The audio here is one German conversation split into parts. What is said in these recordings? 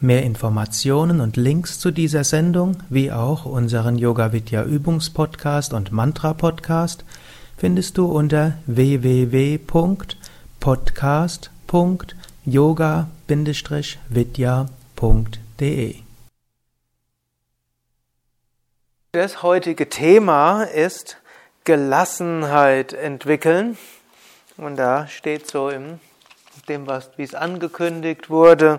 Mehr Informationen und Links zu dieser Sendung, wie auch unseren Yoga Vidya Übungspodcast und Mantra Podcast findest du unter www.podcast.yoga-vidya.de. Das heutige Thema ist Gelassenheit entwickeln. Und da steht so in dem, was, wie es angekündigt wurde,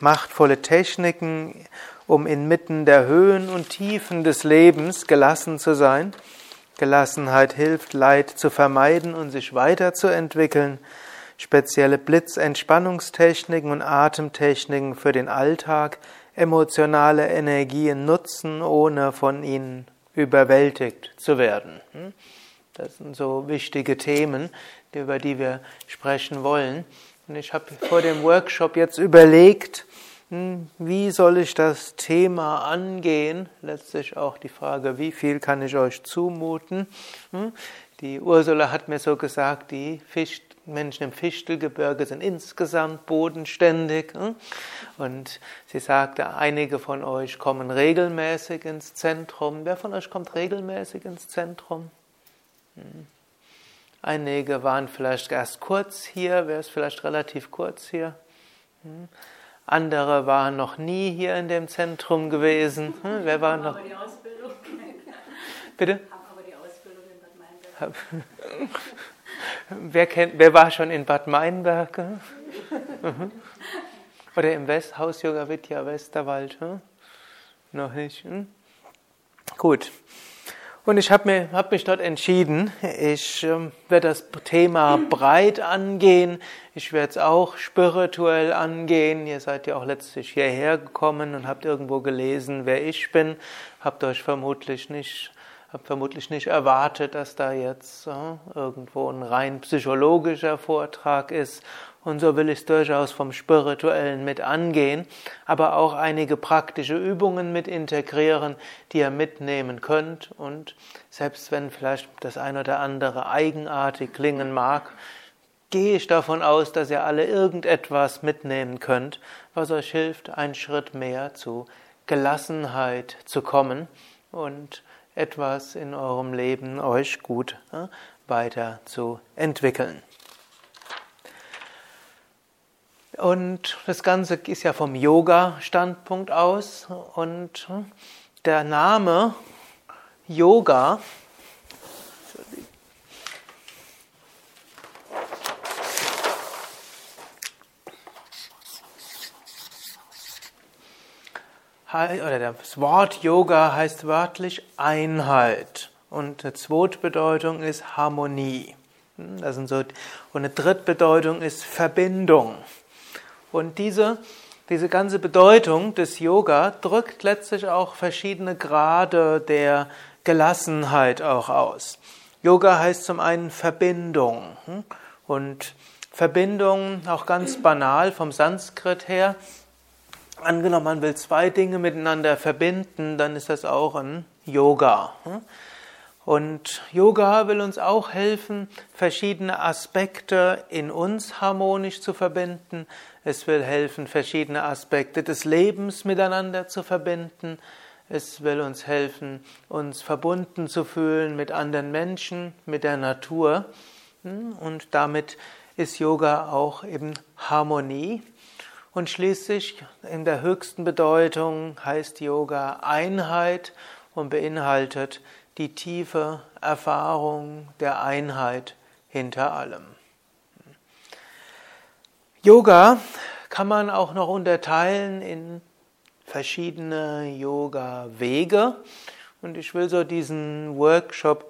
machtvolle Techniken, um inmitten der Höhen und Tiefen des Lebens gelassen zu sein. Gelassenheit hilft, Leid zu vermeiden und sich weiterzuentwickeln. Spezielle Blitzentspannungstechniken und Atemtechniken für den Alltag, emotionale Energien nutzen, ohne von ihnen überwältigt zu werden. Hm? Das sind so wichtige Themen, über die wir sprechen wollen. Und ich habe vor dem Workshop jetzt überlegt, hm, wie soll ich das Thema angehen? Letztlich auch die Frage, wie viel kann ich euch zumuten? Hm? Die Ursula hat mir so gesagt, die Fisch, Menschen im Fichtelgebirge sind insgesamt bodenständig. Hm? Und sie sagte, einige von euch kommen regelmäßig ins Zentrum. Wer von euch kommt regelmäßig ins Zentrum? Einige waren vielleicht erst kurz hier, wer ist vielleicht relativ kurz hier? Hm. Andere waren noch nie hier in dem Zentrum gewesen. Hm. Wer war noch? Bitte? Haben aber die Ausbildung in Bad Meinberg. wer, kennt, wer war schon in Bad Meinberg? Mhm. Oder im West, Haus Yoga Vidya Westerwald? Hm? Noch nicht? Gut. Und ich habe hab mich dort entschieden, ich äh, werde das Thema breit angehen, ich werde es auch spirituell angehen. Ihr seid ja auch letztlich hierher gekommen und habt irgendwo gelesen, wer ich bin, habt euch vermutlich nicht habe vermutlich nicht erwartet, dass da jetzt äh, irgendwo ein rein psychologischer Vortrag ist und so will ich es durchaus vom Spirituellen mit angehen, aber auch einige praktische Übungen mit integrieren, die ihr mitnehmen könnt. Und selbst wenn vielleicht das ein oder andere eigenartig klingen mag, gehe ich davon aus, dass ihr alle irgendetwas mitnehmen könnt, was euch hilft, einen Schritt mehr zu Gelassenheit zu kommen und etwas in eurem Leben euch gut weiterzuentwickeln. Und das Ganze ist ja vom Yoga-Standpunkt aus. Und der Name Yoga oder das Wort Yoga heißt wörtlich Einheit und die zweite Bedeutung ist Harmonie. Das sind so, und eine dritte Bedeutung ist Verbindung. Und diese, diese ganze Bedeutung des Yoga drückt letztlich auch verschiedene Grade der Gelassenheit auch aus. Yoga heißt zum einen Verbindung. Hm? Und Verbindung, auch ganz banal vom Sanskrit her, angenommen, man will zwei Dinge miteinander verbinden, dann ist das auch ein Yoga. Hm? Und Yoga will uns auch helfen, verschiedene Aspekte in uns harmonisch zu verbinden. Es will helfen, verschiedene Aspekte des Lebens miteinander zu verbinden. Es will uns helfen, uns verbunden zu fühlen mit anderen Menschen, mit der Natur. Und damit ist Yoga auch eben Harmonie. Und schließlich in der höchsten Bedeutung heißt Yoga Einheit und beinhaltet die tiefe Erfahrung der Einheit hinter allem. Yoga kann man auch noch unterteilen in verschiedene Yoga-Wege. Und ich will so diesen Workshop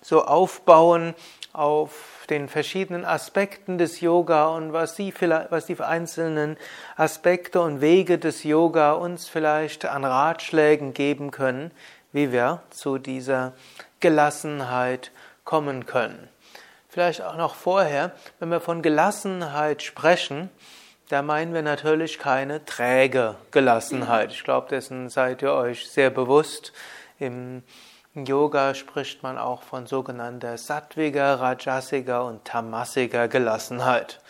so aufbauen auf den verschiedenen Aspekten des Yoga und was die, was die einzelnen Aspekte und Wege des Yoga uns vielleicht an Ratschlägen geben können, wie wir zu dieser Gelassenheit kommen können. Vielleicht auch noch vorher, wenn wir von Gelassenheit sprechen, da meinen wir natürlich keine träge Gelassenheit. Ich glaube, dessen seid ihr euch sehr bewusst. Im Yoga spricht man auch von sogenannter sattwiger, rajasiger und tamasiger Gelassenheit.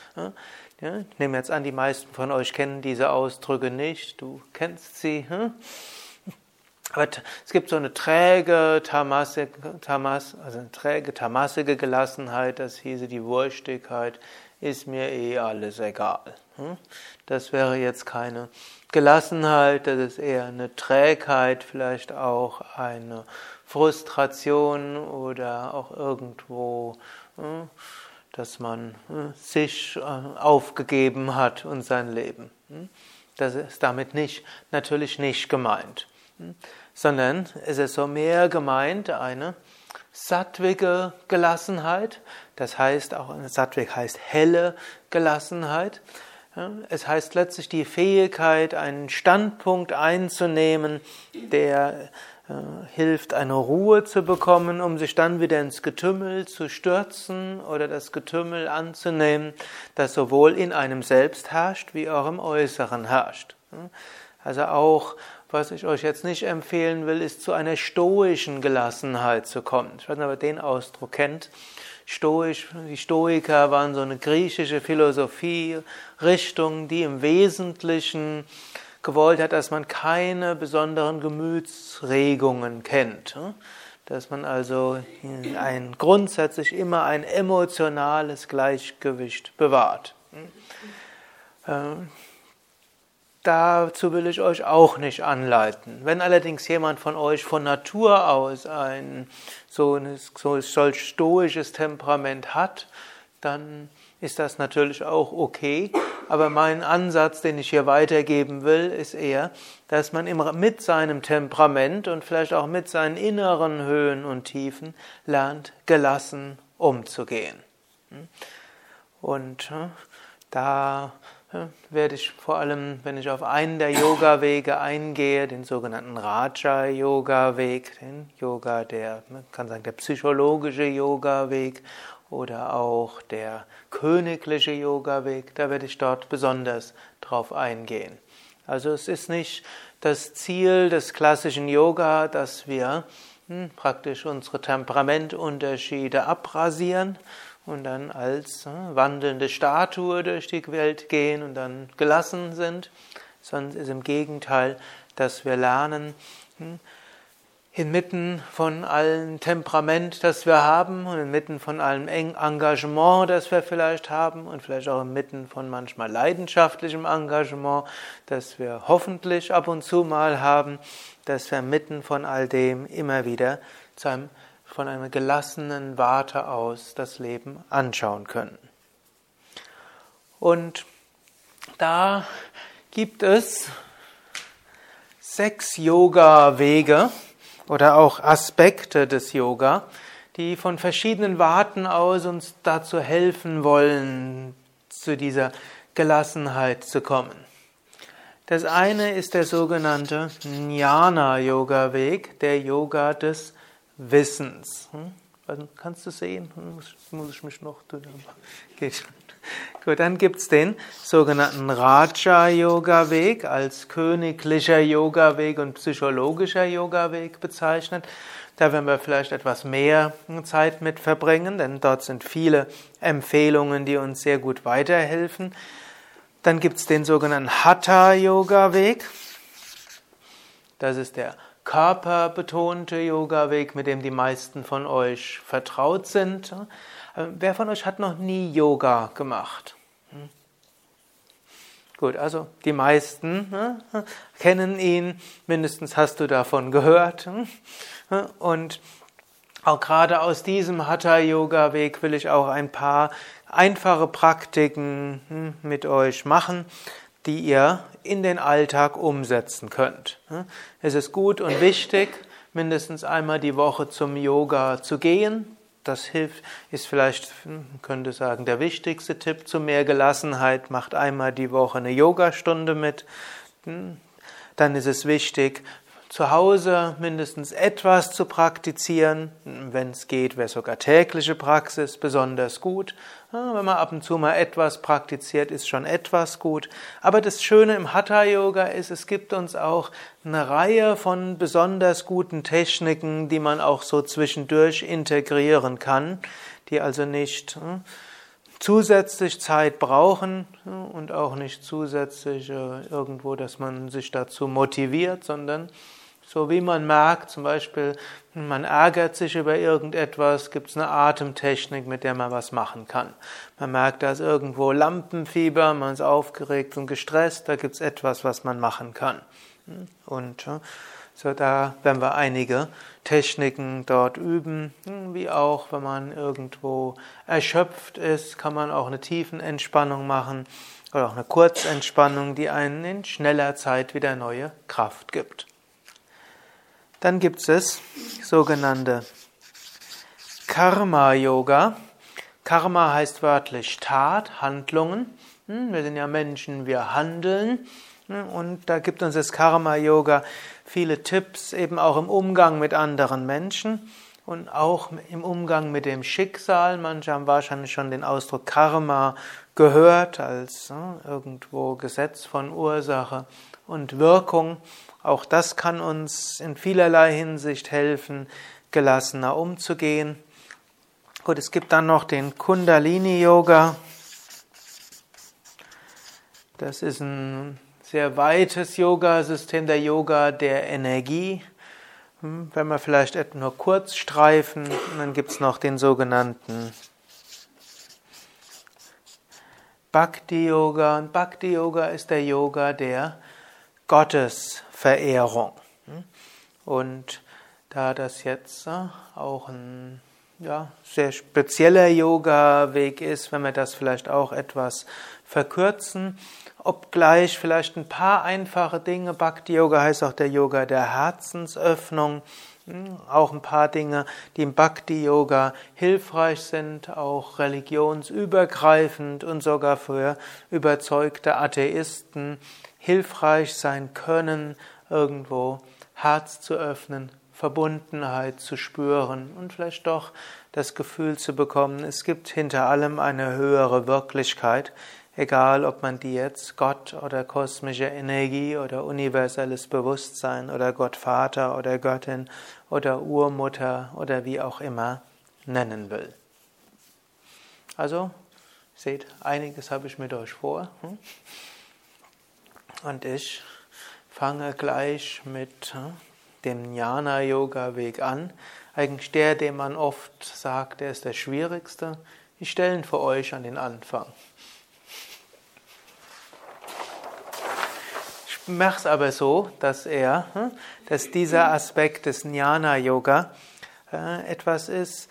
Ja, ich nehme jetzt an, die meisten von euch kennen diese Ausdrücke nicht. Du kennst sie. Hm? Aber es gibt so eine träge, tamasige, tamas, also eine träge, tamasige Gelassenheit, das hieße die Wurstigkeit, ist mir eh alles egal. Hm? Das wäre jetzt keine Gelassenheit, das ist eher eine Trägheit, vielleicht auch eine Frustration oder auch irgendwo, hm, dass man hm, sich äh, aufgegeben hat und sein Leben. Das ist damit nicht, natürlich nicht gemeint, sondern es ist so mehr gemeint eine sattwige Gelassenheit, das heißt auch, Sattvik heißt helle Gelassenheit, es heißt letztlich die Fähigkeit, einen Standpunkt einzunehmen, der hilft, eine Ruhe zu bekommen, um sich dann wieder ins Getümmel zu stürzen oder das Getümmel anzunehmen, das sowohl in einem selbst herrscht, wie auch im Äußeren herrscht. Also auch, was ich euch jetzt nicht empfehlen will, ist zu einer stoischen Gelassenheit zu kommen. Ich weiß nicht, ob ihr den Ausdruck kennt. Stoisch, die Stoiker waren so eine griechische Philosophie-Richtung, die im Wesentlichen gewollt hat, dass man keine besonderen Gemütsregungen kennt. Dass man also ein, grundsätzlich immer ein emotionales Gleichgewicht bewahrt. Ähm, Dazu will ich euch auch nicht anleiten. Wenn allerdings jemand von euch von Natur aus ein so, ein, so solch stoisches Temperament hat, dann ist das natürlich auch okay. Aber mein Ansatz, den ich hier weitergeben will, ist eher, dass man mit seinem Temperament und vielleicht auch mit seinen inneren Höhen und Tiefen lernt, gelassen umzugehen. Und hm, da werde ich vor allem, wenn ich auf einen der Yoga-Wege eingehe, den sogenannten Raja-Yoga-Weg, den Yoga, der, man kann sagen, der psychologische Yoga-Weg oder auch der königliche Yoga-Weg, da werde ich dort besonders drauf eingehen. Also es ist nicht das Ziel des klassischen Yoga, dass wir hm, praktisch unsere Temperamentunterschiede abrasieren und dann als äh, wandelnde Statue durch die Welt gehen und dann gelassen sind, sondern es ist im Gegenteil, dass wir lernen, hm, inmitten von allem Temperament, das wir haben und inmitten von allem Engagement, das wir vielleicht haben und vielleicht auch inmitten von manchmal leidenschaftlichem Engagement, das wir hoffentlich ab und zu mal haben, dass wir mitten von all dem immer wieder einem von einer gelassenen Warte aus das Leben anschauen können. Und da gibt es sechs Yoga-Wege oder auch Aspekte des Yoga, die von verschiedenen Warten aus uns dazu helfen wollen, zu dieser Gelassenheit zu kommen. Das eine ist der sogenannte Jnana-Yoga-Weg, der Yoga des Wissens. Hm? Kannst du sehen? Hm, muss, ich mich noch? Geht Gut, dann gibt es den sogenannten Raja-Yoga-Weg als königlicher Yoga-Weg und psychologischer Yoga-Weg bezeichnet. Da werden wir vielleicht etwas mehr Zeit mit verbringen, denn dort sind viele Empfehlungen, die uns sehr gut weiterhelfen. Dann gibt es den sogenannten Hatha-Yoga-Weg. Das ist der körperbetonte Yoga-Weg, mit dem die meisten von euch vertraut sind. Äh, wer von euch hat noch nie Yoga gemacht? Hm? Gut, also die meisten ne, kennen ihn, mindestens hast du davon gehört. Hm? Und auch gerade aus diesem Hatha-Yoga-Weg will ich auch ein paar einfache Praktiken hm, mit euch machen, die ihr in den Alltag umsetzen könnt. Es ist gut und wichtig, mindestens einmal die Woche zum Yoga zu gehen. Das hilft, ist vielleicht, man könnte sagen, der wichtigste Tipp zu mehr Gelassenheit. Macht einmal die Woche eine Yogastunde mit. Hm, dann ist es wichtig, zu Hause mindestens etwas zu praktizieren. Wenn es geht, wäre sogar tägliche Praxis besonders gut. Wenn man ab und zu mal etwas praktiziert, ist schon etwas gut. Aber das Schöne im Hatha Yoga ist, es gibt uns auch eine Reihe von besonders guten Techniken, die man auch so zwischendurch integrieren kann, die also nicht hm, zusätzlich Zeit brauchen und auch nicht zusätzlich äh, irgendwo, dass man sich dazu motiviert, sondern so wie man merkt, zum Beispiel, man ärgert sich über irgendetwas, gibt es eine Atemtechnik, mit der man was machen kann. Man merkt, da ist irgendwo Lampenfieber, man ist aufgeregt und gestresst, da gibt es etwas, was man machen kann. Und so da werden wir einige Techniken dort üben, wie auch, wenn man irgendwo erschöpft ist, kann man auch eine Tiefenentspannung machen oder auch eine Kurzentspannung, die einen in schneller Zeit wieder neue Kraft gibt. Dann gibt es sogenannte Karma-Yoga. Karma heißt wörtlich Tat, Handlungen. Hm, wir sind ja Menschen, wir handeln. Hm, und da gibt uns das Karma-Yoga viele Tipps, eben auch im Umgang mit anderen Menschen und auch im Umgang mit dem Schicksal. Manche haben wahrscheinlich schon den Ausdruck Karma gehört als hm, irgendwo Gesetz von Ursache und Wirkung. Auch das kann uns in vielerlei Hinsicht helfen, gelassener umzugehen. Gut, es gibt dann noch den Kundalini Yoga. Das ist ein sehr weites Yoga-System, der Yoga der Energie. Hm, wenn wir vielleicht nur kurz streifen, dann gibt es noch den sogenannten Bhakti Yoga. Und Bhakti Yoga ist der Yoga der Gottesverehrung. Und da das jetzt äh, auch ein ja, sehr spezieller Yoga-Weg ist, wenn wir das vielleicht auch etwas verkürzen, obgleich vielleicht ein paar einfache Dinge, Bhakti-Yoga heißt auch der Yoga der Herzensöffnung, hm, auch ein paar Dinge, die im Bhakti-Yoga hilfreich sind, auch religionsübergreifend und sogar für überzeugte Atheisten hilfreich sein können, irgendwo Herz zu öffnen, Verbundenheit zu spüren und vielleicht doch das Gefühl zu bekommen, es gibt hinter allem eine höhere Wirklichkeit, egal ob man die jetzt Gott oder kosmische Energie oder universelles Bewusstsein oder Gott Vater oder Göttin oder Urmutter oder wie auch immer nennen will. Also, seht, einiges habe ich mit euch vor. Hm? Und ich fange gleich mit hm, dem Jnana-Yoga-Weg an. Eigentlich der, den man oft sagt, der ist der schwierigste. Ich stelle ihn für euch an den Anfang. Ich mache es aber so, dass er, hm, dass dieser Aspekt des Jnana-Yoga äh, etwas ist,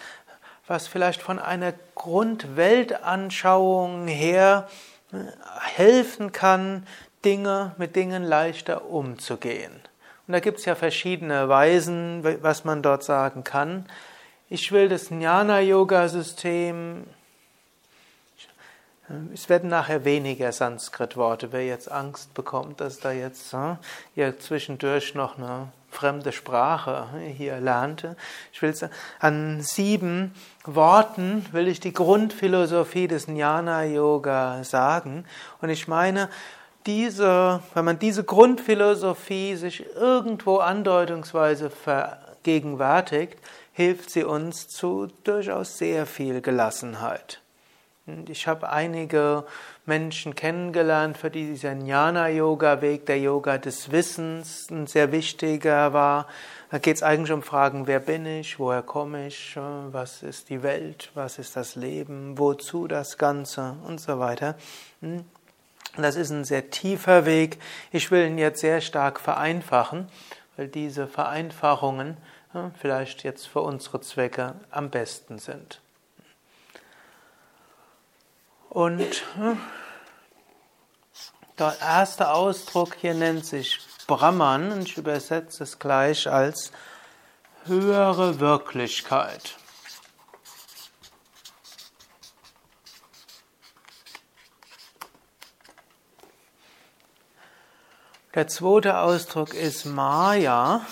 was vielleicht von einer Grundweltanschauung her hm, helfen kann, Dinge, mit Dingen leichter umzugehen. Und da gibt es ja verschiedene Weisen, was man dort sagen kann. Ich will das Jnana-Yoga-System, es werden nachher weniger Sanskrit-Worte, wer jetzt Angst bekommt, dass da jetzt hm, ja, zwischendurch noch eine fremde Sprache hier lernte. Ich will an sieben Worten will ich die Grundphilosophie des Jnana Yoga sagen und ich meine diese, wenn man diese Grundphilosophie sich irgendwo andeutungsweise vergegenwärtigt, hilft sie uns zu durchaus sehr viel Gelassenheit. Ich habe einige Menschen kennengelernt, für die dieser Jnana-Yoga-Weg, der Yoga des Wissens, ein sehr wichtiger war. Da geht es eigentlich um Fragen, wer bin ich, woher komme ich, was ist die Welt, was ist das Leben, wozu das Ganze und so weiter. Das ist ein sehr tiefer Weg. Ich will ihn jetzt sehr stark vereinfachen, weil diese Vereinfachungen vielleicht jetzt für unsere Zwecke am besten sind. Und der erste Ausdruck hier nennt sich Brahman und ich übersetze es gleich als höhere Wirklichkeit. Der zweite Ausdruck ist Maya.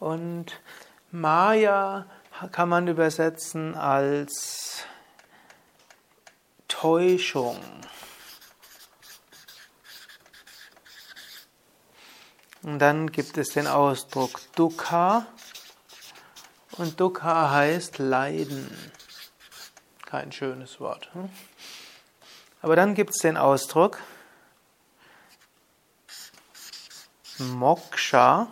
Und Maya kann man übersetzen als Täuschung. Und dann gibt es den Ausdruck Dukkha. Und Dukkha heißt Leiden. Kein schönes Wort. Hm? Aber dann gibt es den Ausdruck Moksha.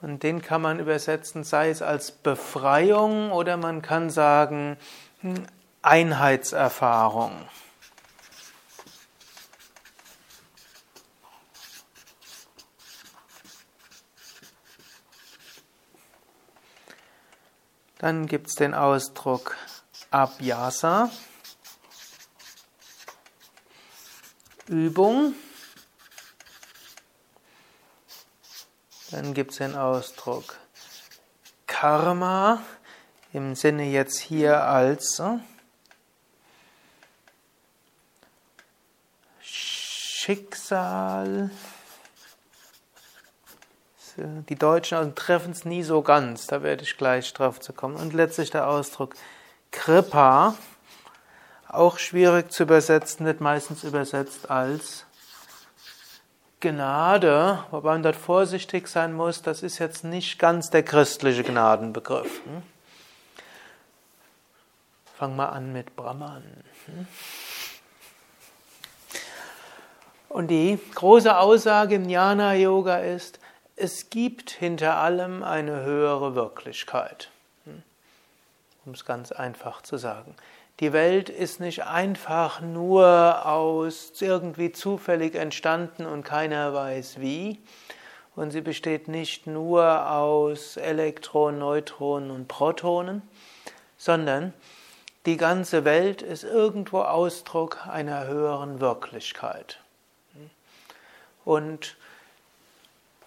Und den kann man übersetzen, sei es als Befreiung oder man kann sagen hm, Einheitserfahrung. Dann gibt es den Ausdruck Abhyasa, Übung. Dann gibt es den Ausdruck Karma im Sinne jetzt hier als äh, Schicksal. Die Deutschen treffen es nie so ganz, da werde ich gleich drauf zu kommen. Und letztlich der Ausdruck Kripa, auch schwierig zu übersetzen, wird meistens übersetzt als Gnade, wobei man dort vorsichtig sein muss, das ist jetzt nicht ganz der christliche Gnadenbegriff. Hm? Fang mal an mit Brahman. Hm? Und die große Aussage im Jnana Yoga ist, es gibt hinter allem eine höhere Wirklichkeit. Hm? Um es ganz einfach zu sagen. Die Welt ist nicht einfach nur aus irgendwie zufällig entstanden und keiner weiß wie. Und sie besteht nicht nur aus Elektronen, Neutronen und Protonen, sondern die ganze Welt ist irgendwo Ausdruck einer höheren Wirklichkeit. Und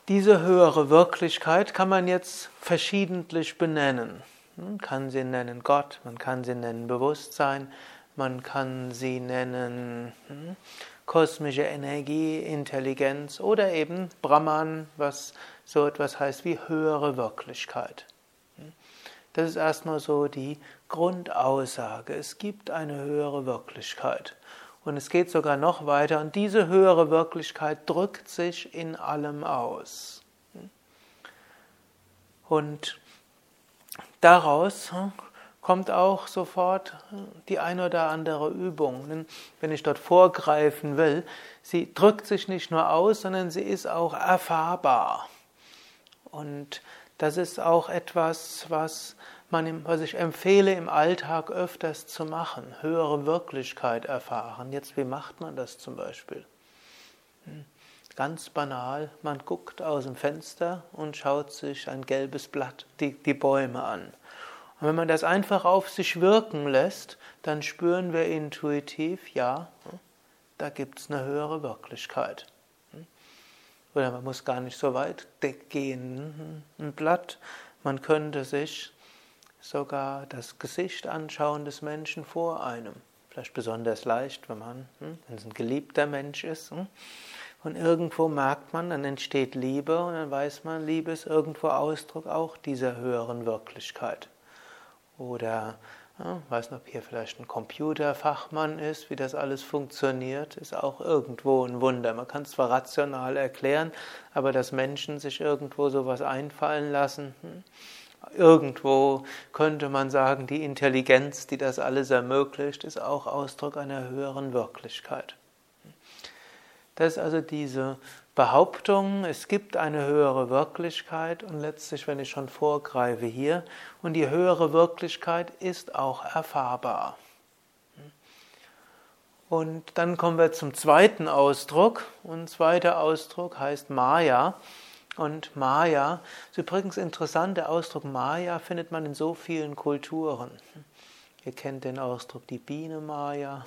diese höhere Wirklichkeit kann man jetzt verschiedentlich benennen. Man kann sie nennen Gott, man kann sie nennen Bewusstsein, man kann sie nennen hm, kosmische Energie, Intelligenz oder eben Brahman, was so etwas heißt wie höhere Wirklichkeit. Hm. Das ist erstmal so die Grundaussage. Es gibt eine höhere Wirklichkeit. Und es geht sogar noch weiter. Und diese höhere Wirklichkeit drückt sich in allem aus. Und daraus kommt auch sofort die eine oder andere Übung. Wenn ich dort vorgreifen will, sie drückt sich nicht nur aus, sondern sie ist auch erfahrbar. Und das ist auch etwas, was man, was ich empfehle, im Alltag öfters zu machen, höhere Wirklichkeit erfahren. Jetzt, wie macht man das zum Beispiel? Hm. Ganz banal, man guckt aus dem Fenster und schaut sich ein gelbes Blatt, die, die Bäume an. Und wenn man das einfach auf sich wirken lässt, dann spüren wir intuitiv, ja, da gibt es eine höhere Wirklichkeit. Hm. Oder man muss gar nicht so weit gehen. Ein Blatt, man könnte sich sogar das Gesicht anschauen des Menschen vor einem. Vielleicht besonders leicht, wenn man, hm, wenn es ein geliebter Mensch ist. Und irgendwo merkt man, dann entsteht Liebe und dann weiß man, Liebe ist irgendwo Ausdruck auch dieser höheren Wirklichkeit. Oder ja, weiß nicht, ob hier vielleicht ein Computerfachmann ist, wie das alles funktioniert, ist auch irgendwo ein Wunder. Man kann es zwar rational erklären, aber dass Menschen sich irgendwo sowas einfallen lassen, hm, Irgendwo könnte man sagen, die Intelligenz, die das alles ermöglicht, ist auch Ausdruck einer höheren Wirklichkeit. Das ist also diese Behauptung, es gibt eine höhere Wirklichkeit und letztlich, wenn ich schon vorgreife hier, und die höhere Wirklichkeit ist auch erfahrbar. Und dann kommen wir zum zweiten Ausdruck. Und zweiter Ausdruck heißt Maya. Und Maya ist übrigens interessant, der Ausdruck Maya findet man in so vielen Kulturen. Ihr kennt den Ausdruck die Biene Maya.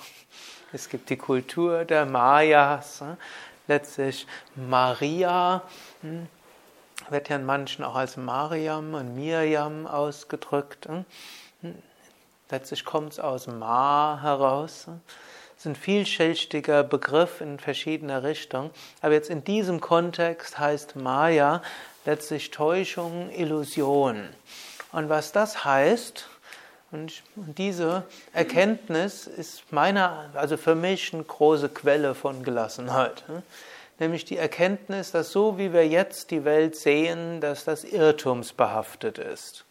Es gibt die Kultur der Mayas. Letztlich Maria hm, wird ja in manchen auch als Mariam und Miriam ausgedrückt. Hm. Letztlich kommt es aus Ma heraus. ist ein vielschichtiger Begriff in verschiedener Richtung. Aber jetzt in diesem Kontext heißt Maya letztlich Täuschung, Illusion. Und was das heißt, und diese Erkenntnis ist meiner, also für mich eine große Quelle von Gelassenheit. Nämlich die Erkenntnis, dass so wie wir jetzt die Welt sehen, dass das irrtumsbehaftet ist.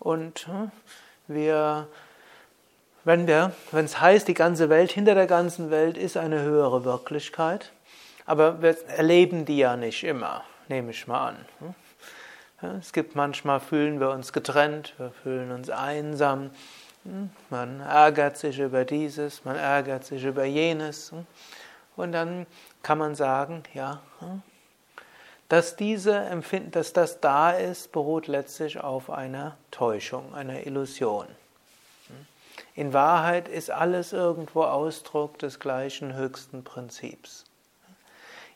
Und wir, wenn wir, wenn es heißt, die ganze Welt, hinter der ganzen Welt ist eine höhere Wirklichkeit, aber wir erleben die ja nicht immer, nehme ich mal an. Es gibt manchmal, fühlen wir uns getrennt, wir fühlen uns einsam, man ärgert sich über dieses, man ärgert sich über jenes. Und dann kann man sagen, ja, dass diese Empfinden, dass das da ist, beruht letztlich auf einer Täuschung, einer Illusion. In Wahrheit ist alles irgendwo Ausdruck des gleichen höchsten Prinzips.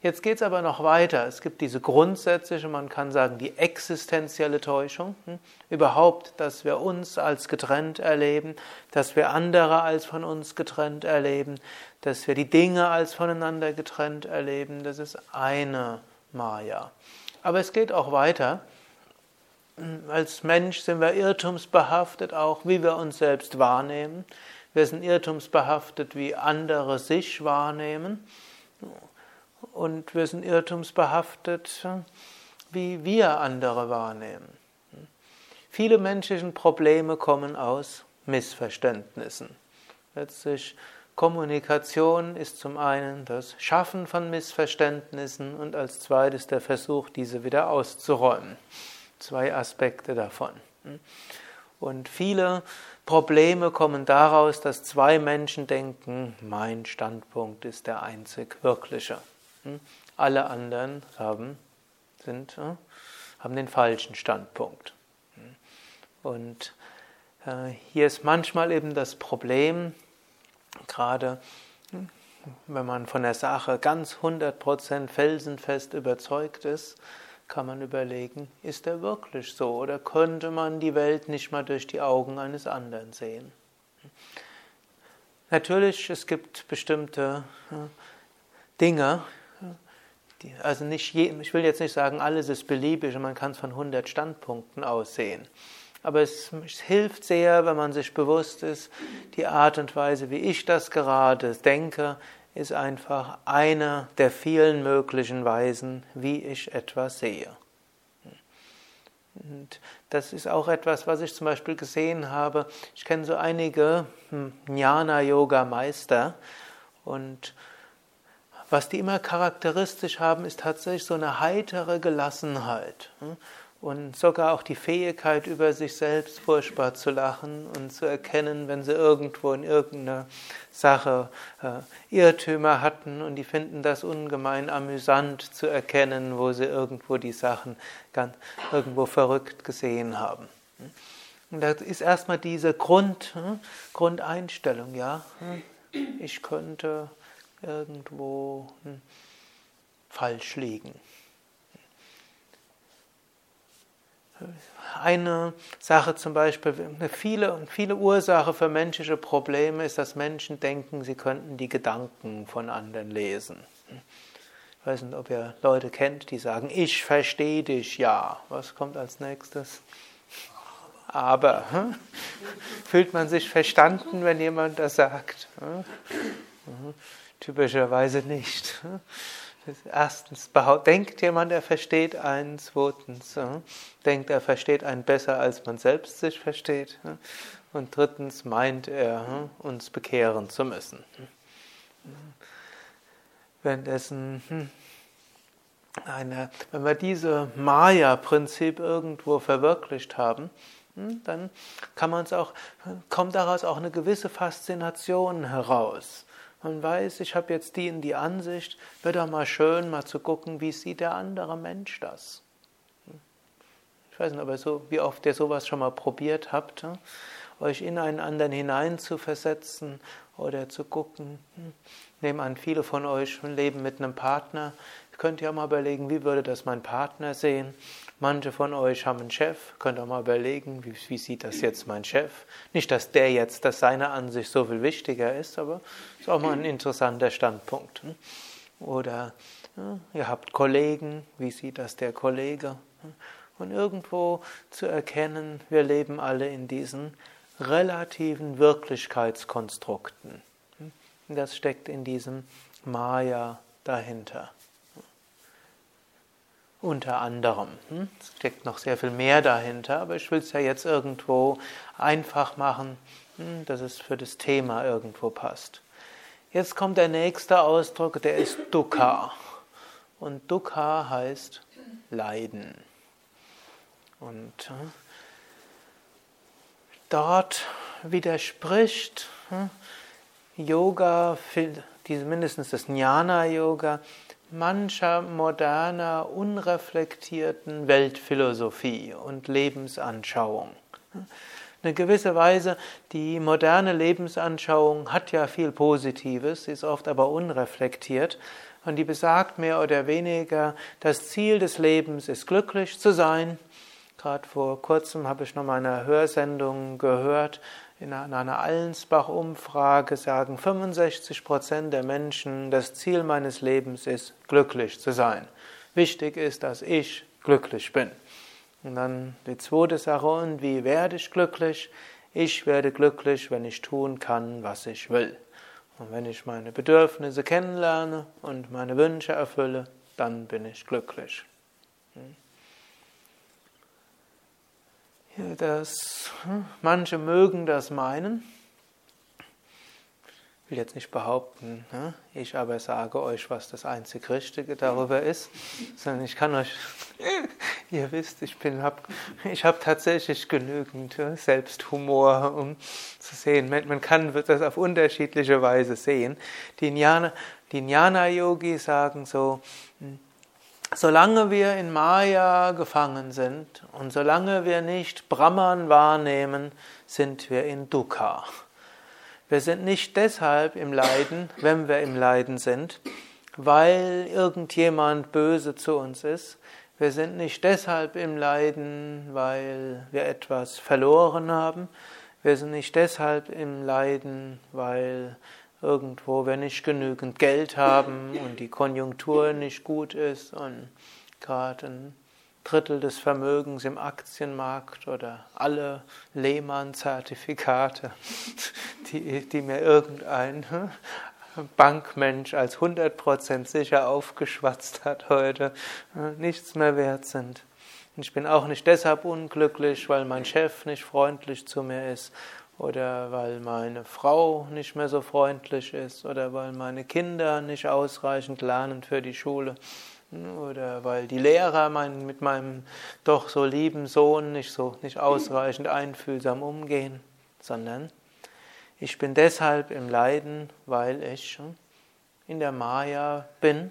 Jetzt geht es aber noch weiter. Es gibt diese grundsätzliche, man kann sagen, die existenzielle Täuschung. Hm? Überhaupt, dass wir uns als getrennt erleben, dass wir andere als von uns getrennt erleben, dass wir die Dinge als voneinander getrennt erleben. Das ist eine Maya. Aber es geht auch weiter. Als Mensch sind wir irrtumsbehaftet, auch wie wir uns selbst wahrnehmen. Wir sind irrtumsbehaftet, wie andere sich wahrnehmen und wir sind irrtumsbehaftet, wie wir andere wahrnehmen. Viele menschliche Probleme kommen aus Missverständnissen. Letztlich Kommunikation ist zum einen das Schaffen von Missverständnissen und als zweites der Versuch, diese wieder auszuräumen. Zwei Aspekte davon. Und viele Probleme kommen daraus, dass zwei Menschen denken, mein Standpunkt ist der einzig wirkliche. Hm? Alle anderen haben, sind, hm, haben den falschen Standpunkt. Hm? Und äh, hier ist manchmal eben das Problem, gerade wenn man von der Sache ganz 100% felsenfest überzeugt ist, kann man überlegen, ist er wirklich so oder könnte man die Welt nicht mal durch die Augen eines anderen sehen? Natürlich, es gibt bestimmte Dinge, also nicht je, ich will jetzt nicht sagen, alles ist beliebig und man kann es von 100 Standpunkten aussehen. Aber es, es, hilft sehr, wenn man sich bewusst ist, die Art und Weise, wie ich das gerade denke, ist einfach eine der vielen möglichen Weisen, wie ich etwas sehe. Und das ist auch etwas, was ich zum Beispiel gesehen habe. Ich kenne so einige hm, Jnana-Yoga-Meister und was die immer charakteristisch haben, ist tatsächlich so eine heitere Gelassenheit hm? und sogar auch die Fähigkeit, über sich selbst furchtbar zu lachen und zu erkennen, wenn sie irgendwo in irgendeiner Sache äh, Irrtümer hatten und die finden das ungemein amüsant zu erkennen, wo sie irgendwo die Sachen ganz irgendwo verrückt gesehen haben. Hm? Und das ist erstmal diese Grund, hm? Grundeinstellung, ja. Ich könnte irgendwo hm, falsch liegen. Eine Sache zum Beispiel, eine viele, viele Ursache für menschliche Probleme ist, dass Menschen denken, sie könnten die Gedanken von anderen lesen. Ich weiß nicht, ob ihr Leute kennt, die sagen, ich verstehe dich, ja. Was kommt als nächstes? Aber. Hm? Fühlt man sich verstanden, wenn jemand das sagt? Hm? Typischerweise nicht. Erstens denkt jemand, er versteht einen, zweitens denkt, er versteht einen besser, als man selbst sich versteht. Und drittens meint er, uns bekehren zu müssen. Währenddessen, hm, eine, wenn wir diese Maya-Prinzip irgendwo verwirklicht haben, hm, dann kann man es auch, kommt daraus auch eine gewisse Faszination heraus. Man weiß, ich habe jetzt die in die Ansicht, wird doch mal schön, mal zu gucken, wie sieht der andere Mensch das. Ich weiß nicht, aber so, wie oft ihr sowas schon mal probiert habt. euch in einen anderen hinein zu versetzen oder zu gucken. Hm, nehmen an, viele von euch leben mit einem Partner. Ihr könnt ja mal überlegen, wie würde das mein Partner sehen? Manche von euch haben einen Chef, könnt ihr mal überlegen, wie, wie, sieht das jetzt mein Chef? Nicht, dass der jetzt, dass seine Ansicht so viel wichtiger ist, aber ist auch mal ein interessanter Standpunkt. Hm. Oder ja, ihr habt Kollegen, wie sieht das der Kollege? Und irgendwo zu erkennen, wir leben alle in diesen relativen Wirklichkeitskonstrukten. Das steckt in diesem Maya dahinter. Unter anderem. Es steckt noch sehr viel mehr dahinter, aber ich will es ja jetzt irgendwo einfach machen, dass es für das Thema irgendwo passt. Jetzt kommt der nächste Ausdruck, der ist Dukkha. Und Dukkha heißt Leiden. Und äh, dort widerspricht Yoga, mindestens das Jnana-Yoga, mancher moderner, unreflektierten Weltphilosophie und Lebensanschauung. Eine gewisse Weise, die moderne Lebensanschauung hat ja viel Positives, ist oft aber unreflektiert und die besagt mehr oder weniger, das Ziel des Lebens ist glücklich zu sein. Gerade vor kurzem habe ich noch mal eine Hörsendung gehört. In einer Allensbach-Umfrage sagen 65 Prozent der Menschen, das Ziel meines Lebens ist, glücklich zu sein. Wichtig ist, dass ich glücklich bin. Und dann die zweite Sache, und wie werde ich glücklich? Ich werde glücklich, wenn ich tun kann, was ich will. Und wenn ich meine Bedürfnisse kennenlerne und meine Wünsche erfülle, dann bin ich glücklich. Das, hm, manche mögen das meinen. Ich will jetzt nicht behaupten, ne? ich aber sage euch, was das einzig Richtige darüber ist, sondern ich kann euch, ihr wisst, ich hab, ich habe tatsächlich genügend Selbsthumor, um zu sehen. Man, kann das auf unterschiedliche Weise sehen. Die Jnana-Yogis sagen so, hm, solange wir in Maya gefangen sind und solange wir nicht Brahman wahrnehmen, sind wir in Dukkha. Wir sind nicht deshalb im Leiden, wenn wir im Leiden sind, weil irgendjemand böse zu uns ist. Wir sind nicht deshalb im Leiden, weil wir etwas verloren haben. Wir sind nicht deshalb im Leiden, weil irgendwo wir nicht genügend Geld haben und die Konjunktur nicht gut ist und gerade ein Drittel des Vermögens im Aktienmarkt oder alle Lehmann-Zertifikate, die, die mir irgendein Bankmensch als 100% sicher aufgeschwatzt hat heute, nichts mehr wert sind. Ich bin auch nicht deshalb unglücklich, weil mein Chef nicht freundlich zu mir ist oder weil meine Frau nicht mehr so freundlich ist oder weil meine Kinder nicht ausreichend lernen für die Schule oder weil die Lehrer mein, mit meinem doch so lieben Sohn nicht so nicht ausreichend einfühlsam umgehen, sondern ich bin deshalb im Leiden, weil ich in der Maya bin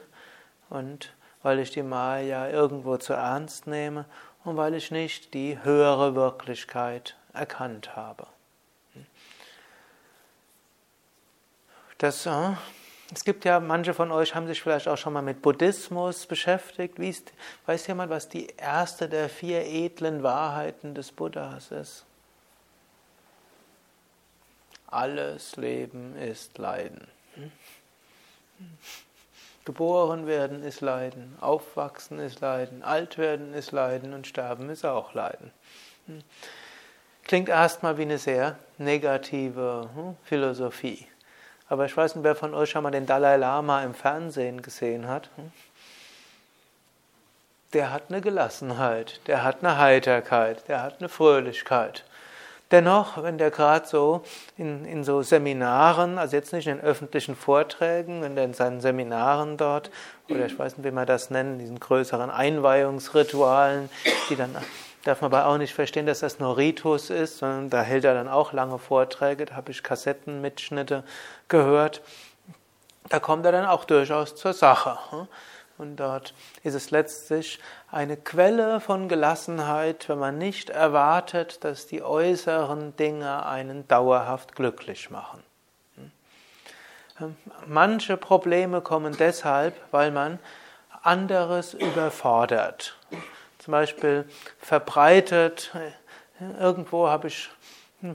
und weil ich die Maya irgendwo zu ernst nehme und weil ich nicht die höhere Wirklichkeit erkannt habe. Das äh, es gibt ja, manche von euch haben sich vielleicht auch schon mal mit Buddhismus beschäftigt. Wie ist, weiß jemand, was die erste der vier edlen Wahrheiten des Buddhas ist? Alles Leben ist Leiden. Geboren werden ist Leiden, aufwachsen ist Leiden, alt werden ist Leiden und sterben ist auch Leiden. Klingt erstmal wie eine sehr negative hm, Philosophie. Aber ich weiß nicht, wer von euch schon mal den Dalai Lama im Fernsehen gesehen hat. Der hat eine Gelassenheit, der hat eine Heiterkeit, der hat eine Fröhlichkeit. Dennoch, wenn der gerade so in, in so Seminaren, also jetzt nicht in den öffentlichen Vorträgen, in seinen Seminaren dort, oder ich weiß nicht, wie man das nennt, diesen größeren Einweihungsritualen, die dann Darf man aber auch nicht verstehen, dass das nur Ritus ist, sondern da hält er dann auch lange Vorträge, da habe ich Kassettenmitschnitte gehört. Da kommt er dann auch durchaus zur Sache. Und dort ist es letztlich eine Quelle von Gelassenheit, wenn man nicht erwartet, dass die äußeren Dinge einen dauerhaft glücklich machen. Manche Probleme kommen deshalb, weil man anderes überfordert. Zum Beispiel verbreitet, irgendwo habe ich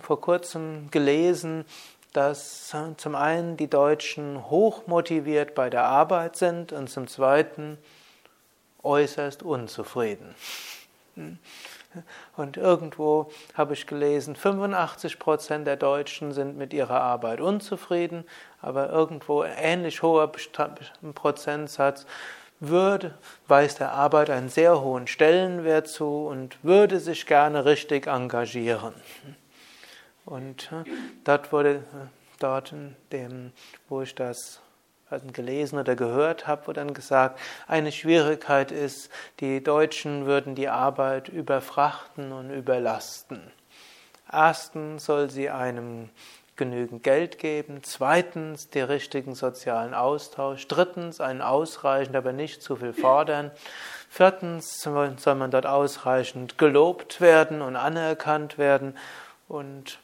vor kurzem gelesen, dass zum einen die Deutschen hochmotiviert bei der Arbeit sind und zum zweiten äußerst unzufrieden. Und irgendwo habe ich gelesen, 85 Prozent der Deutschen sind mit ihrer Arbeit unzufrieden, aber irgendwo ein ähnlich hoher Prozentsatz würde, weist der Arbeit einen sehr hohen Stellenwert zu und würde sich gerne richtig engagieren. Und äh, dort wurde, äh, dort in dem, wo ich das gelesen oder gehört habe, wurde dann gesagt, eine Schwierigkeit ist, die Deutschen würden die Arbeit überfrachten und überlasten. Erstens soll sie einem genügend Geld geben, zweitens den richtigen sozialen Austausch, drittens einen ausreichend, aber nicht zu viel fordern, viertens soll man dort ausreichend gelobt werden und anerkannt werden und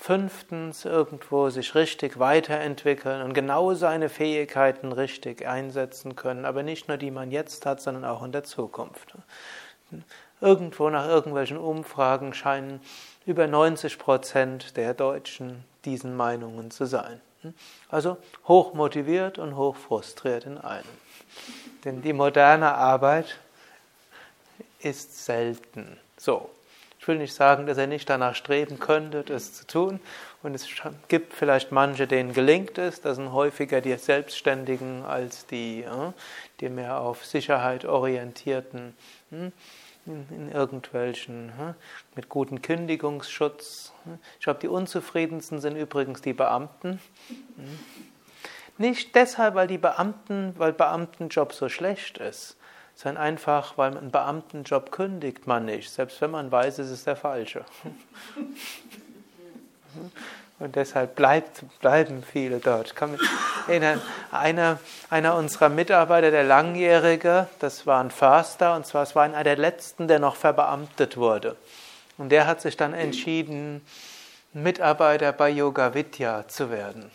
Fünftens, irgendwo sich richtig weiterentwickeln und genau seine Fähigkeiten richtig einsetzen können, aber nicht nur die man jetzt hat, sondern auch in der Zukunft. Irgendwo nach irgendwelchen Umfragen scheinen über 90 Prozent der Deutschen diesen Meinungen zu sein. Also hoch motiviert und hoch frustriert in einem. Denn die moderne Arbeit ist selten so. Ich will nicht sagen, dass er nicht danach streben könnte, das zu tun. Und es gibt vielleicht manche, denen gelingt es. Das sind häufiger die Selbstständigen als die, die mehr auf Sicherheit orientierten, hm, in irgendwelchen, hm, mit gutem Kündigungsschutz. Ich glaube, die unzufriedensten sind übrigens die Beamten. Hm. Nicht deshalb, weil die Beamten, weil Beamtenjob so schlecht ist, sondern einfach, weil einen Beamtenjob kündigt man nicht, selbst wenn man weiß, es ist der falsche. Und deshalb bleibt, bleiben viele dort. Einer, einer unserer Mitarbeiter, der Langjährige, das war ein Förster, und zwar es war einer der letzten, der noch verbeamtet wurde. Und der hat sich dann entschieden, Mitarbeiter bei Yoga Vidya zu werden.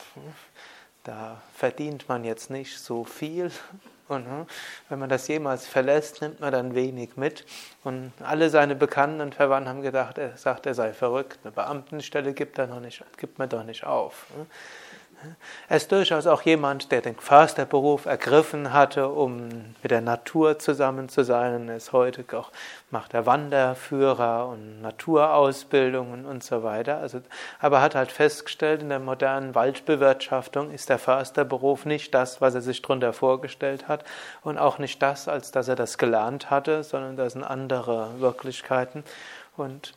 Da verdient man jetzt nicht so viel, und hm, wenn man das jemals verlässt, nimmt man dann wenig mit. Und alle seine Bekannten und Verwandten haben gedacht, er sagt, er sei verrückt. Eine Beamtenstelle gibt, er noch nicht, gibt man doch nicht auf. Er ist durchaus auch jemand, der den Försterberuf ergriffen hatte, um mit der Natur zusammen zu sein. Er ist heute auch, macht er Wanderführer und Naturausbildungen und so weiter. Also, aber hat halt festgestellt, in der modernen Waldbewirtschaftung ist der Försterberuf nicht das, was er sich darunter vorgestellt hat und auch nicht das, als dass er das gelernt hatte, sondern das sind andere Wirklichkeiten. Und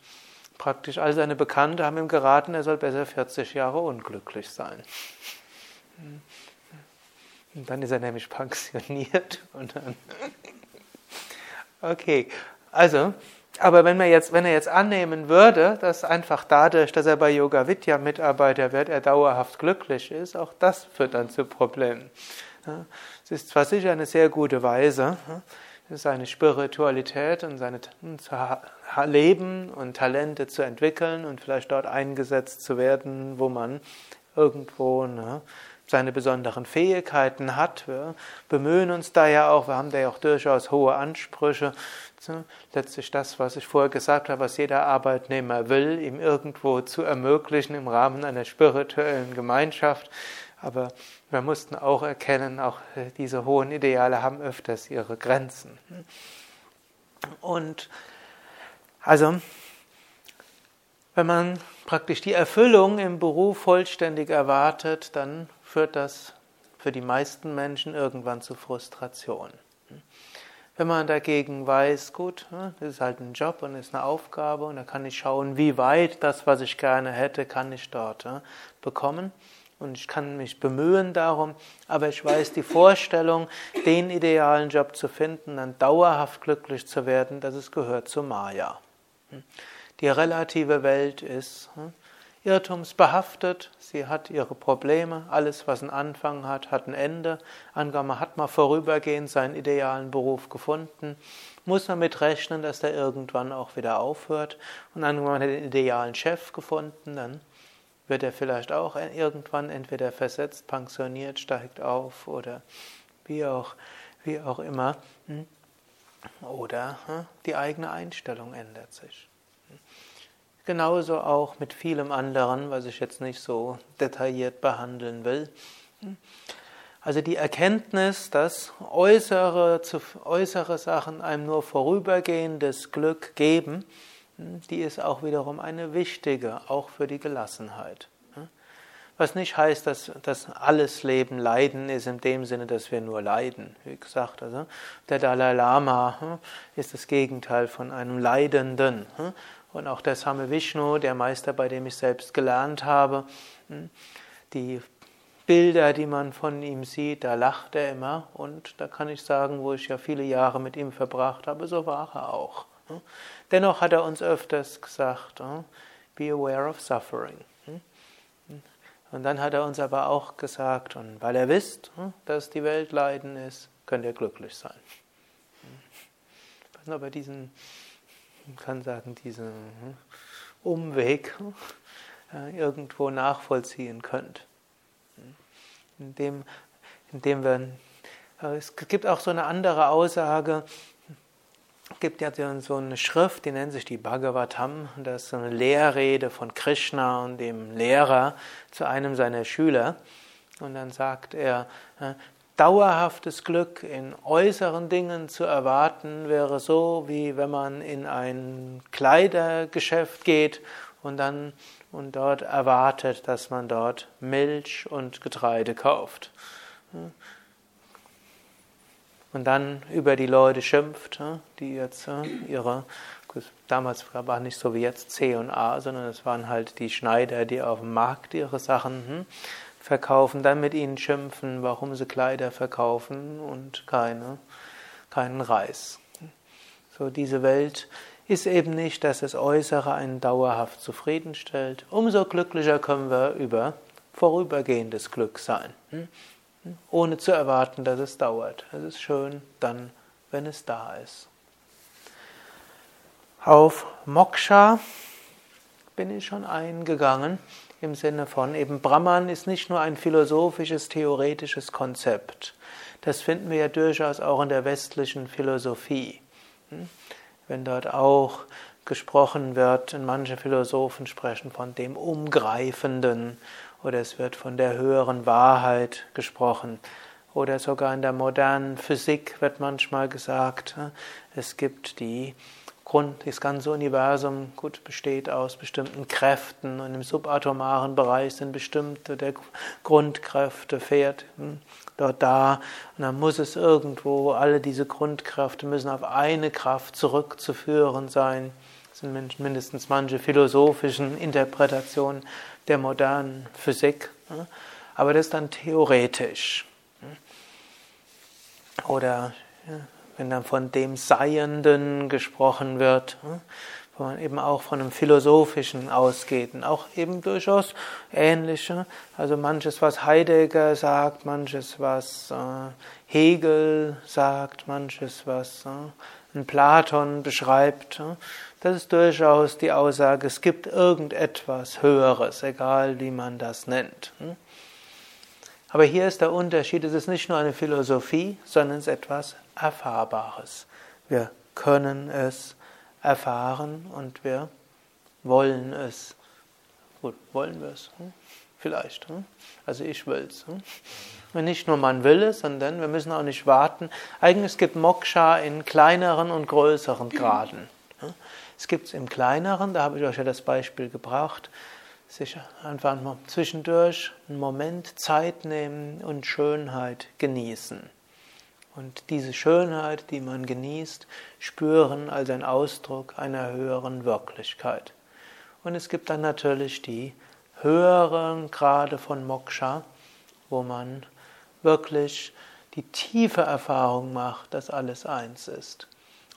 Praktisch all seine Bekannte haben ihm geraten, er soll besser 40 Jahre unglücklich sein. Und dann ist er nämlich pensioniert. Okay, also, aber wenn, man jetzt, wenn er jetzt annehmen würde, dass einfach dadurch, dass er bei Yoga Vidya Mitarbeiter wird, er dauerhaft glücklich ist, auch das führt dann zu Problemen. Es ist zwar sicher eine sehr gute Weise, seine Spiritualität und seine Leben und Talente zu entwickeln und vielleicht dort eingesetzt zu werden, wo man irgendwo ne, seine besonderen Fähigkeiten hat. Wir bemühen uns da ja auch, wir haben da ja auch durchaus hohe Ansprüche. Letztlich das, was ich vorher gesagt habe, was jeder Arbeitnehmer will, ihm irgendwo zu ermöglichen im Rahmen einer spirituellen Gemeinschaft. Aber wir mussten auch erkennen, auch äh, diese hohen Ideale haben öfters ihre Grenzen. Und also, wenn man praktisch die Erfüllung im Beruf vollständig erwartet, dann führt das für die meisten Menschen irgendwann zu Frustration. Wenn man dagegen weiß, gut, ne, das ist halt ein Job und ist eine Aufgabe und da kann ich schauen, wie weit das, was ich gerne hätte, kann ich dort ne, bekommen und ich kann mich bemühen darum, aber ich weiß die Vorstellung, den idealen Job zu finden, dann dauerhaft glücklich zu werden, dass es gehört zu Maya. Die relative Welt ist hm, irrtumsbehaftet, sie hat ihre Probleme, alles, was einen Anfang hat, hat ein Ende. Angenommen, hat mal vorübergehend seinen idealen Beruf gefunden, muss man mit rechnen, dass der irgendwann auch wieder aufhört. Und man hat den idealen Chef gefunden, dann wird er vielleicht auch irgendwann entweder versetzt, pensioniert, steigt auf oder wie auch, wie auch immer. Hm? Oder hm, die eigene Einstellung ändert sich. Genauso auch mit vielem anderen, was ich jetzt nicht so detailliert behandeln will. Also die Erkenntnis, dass äußere, äußere Sachen einem nur vorübergehendes Glück geben, die ist auch wiederum eine wichtige, auch für die Gelassenheit. Was nicht heißt, dass, dass alles Leben Leiden ist, in dem Sinne, dass wir nur leiden. Wie gesagt, also der Dalai Lama ist das Gegenteil von einem Leidenden. Und auch der Same Vishnu, der Meister, bei dem ich selbst gelernt habe, die Bilder, die man von ihm sieht, da lacht er immer. Und da kann ich sagen, wo ich ja viele Jahre mit ihm verbracht habe, so war er auch. Dennoch hat er uns öfters gesagt, be aware of suffering. Und dann hat er uns aber auch gesagt, und weil er wisst, dass die Welt Leiden ist, könnt ihr glücklich sein. Ich weiß nicht, ob er diesen, kann sagen, diesen Umweg irgendwo nachvollziehen könnt. Indem, indem wir, es gibt auch so eine andere Aussage, gibt ja so eine Schrift, die nennt sich die Bhagavatam. Das ist so eine Lehrrede von Krishna und dem Lehrer zu einem seiner Schüler. Und dann sagt er, äh, dauerhaftes Glück in äußeren Dingen zu erwarten wäre so, wie wenn man in ein Kleidergeschäft geht und dann und dort erwartet, dass man dort Milch und Getreide kauft und dann über die Leute schimpft, die jetzt ihre, damals war nicht so wie jetzt C und A, sondern es waren halt die Schneider, die auf dem Markt ihre Sachen hm, verkaufen, dann mit ihnen schimpfen, warum sie Kleider verkaufen und keine, keinen Reis. So, diese Welt ist eben nicht, dass das Äußere einen dauerhaft zufriedenstellt. Umso glücklicher können wir über vorübergehendes Glück sein. Ohne zu erwarten, dass es dauert. Es ist schön dann, wenn es da ist. Auf Moksha bin ich schon eingegangen im Sinne von eben Brahman ist nicht nur ein philosophisches, theoretisches Konzept. Das finden wir ja durchaus auch in der westlichen Philosophie. Hm? Wenn dort auch gesprochen wird, und manche Philosophen sprechen von dem Umgreifenden oder es wird von der höheren Wahrheit gesprochen. Oder sogar in der modernen Physik wird manchmal gesagt, äh, es gibt die Grund, das ganze Universum gut besteht aus bestimmten Kräften und im subatomaren Bereich sind bestimmte der Grundkräfte fährt hm, dort da und dann muss es irgendwo alle diese Grundkräfte müssen auf eine Kraft zurückzuführen sein. Das sind mindestens manche philosophischen Interpretationen der modernen Physik. Aber das ist dann theoretisch. Oder wenn dann von dem Seienden gesprochen wird, wo man eben auch von einem Philosophischen ausgeht und auch eben durchaus ähnliche, also manches, was Heidegger sagt, manches, was äh, Hegel sagt, manches, was äh, Platon beschreibt, das ist durchaus die Aussage, es gibt irgendetwas Höheres, egal wie man das nennt. Hm? Aber hier ist der Unterschied, es ist nicht nur eine Philosophie, sondern es ist etwas Erfahrbares. Wir können es erfahren und wir wollen es. Gut, wollen wir es? Hm? Vielleicht. Hm? Also ich will es. Und nicht nur man will es, sondern wir müssen auch nicht warten. Eigentlich gibt es Moksha in kleineren und größeren Graden. Es gibt es im Kleineren, da habe ich euch ja das Beispiel gebracht, sich einfach mal zwischendurch einen Moment Zeit nehmen und Schönheit genießen. Und diese Schönheit, die man genießt, spüren als ein Ausdruck einer höheren Wirklichkeit. Und es gibt dann natürlich die höheren Grade von Moksha, wo man wirklich die tiefe Erfahrung macht, dass alles eins ist.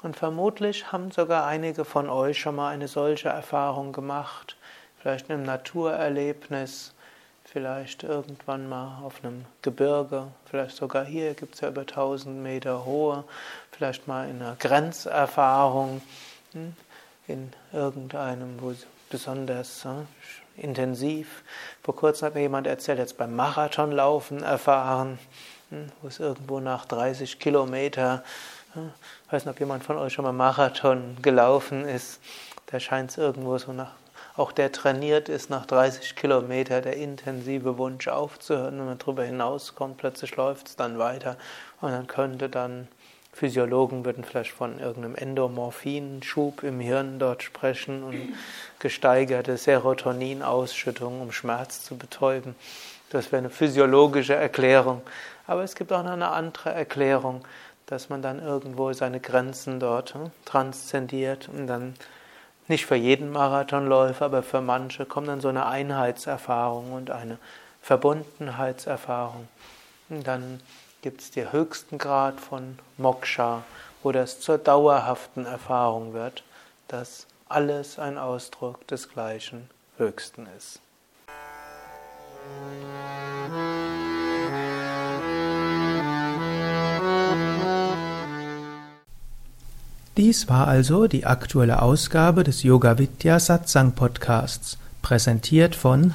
Und vermutlich haben sogar einige von euch schon mal eine solche Erfahrung gemacht, vielleicht einem Naturerlebnis, vielleicht irgendwann mal auf einem Gebirge, vielleicht sogar hier gibt es ja über 1000 Meter hohe, vielleicht mal in einer Grenzerfahrung, hm, in irgendeinem, wo besonders hm, intensiv. Vor kurzem hat mir jemand erzählt, jetzt beim Marathonlaufen erfahren, hm, wo es irgendwo nach 30 Kilometer, ich weiß nicht, ob jemand von euch schon mal Marathon gelaufen ist, da scheint es irgendwo so nach auch der trainiert ist, nach 30 Kilometer der intensive Wunsch aufzuhören. Wenn man darüber hinauskommt, plötzlich läuft es dann weiter und dann könnte dann Physiologen würden vielleicht von irgendeinem Endomorphinschub im Hirn dort sprechen und gesteigerte Serotoninausschüttung, um Schmerz zu betäuben. Das wäre eine physiologische Erklärung. Aber es gibt auch noch eine andere Erklärung, dass man dann irgendwo seine Grenzen dort hm, transzendiert und dann nicht für jeden Marathonläufer, aber für manche kommt dann so eine Einheitserfahrung und eine Verbundenheitserfahrung. Und dann gibt es den höchsten Grad von Moksha, wo das zur dauerhaften Erfahrung wird, dass alles ein Ausdruck des gleichen Höchsten ist. Dies war also die aktuelle Ausgabe des Yoga Vidya Satsang Podcasts, präsentiert von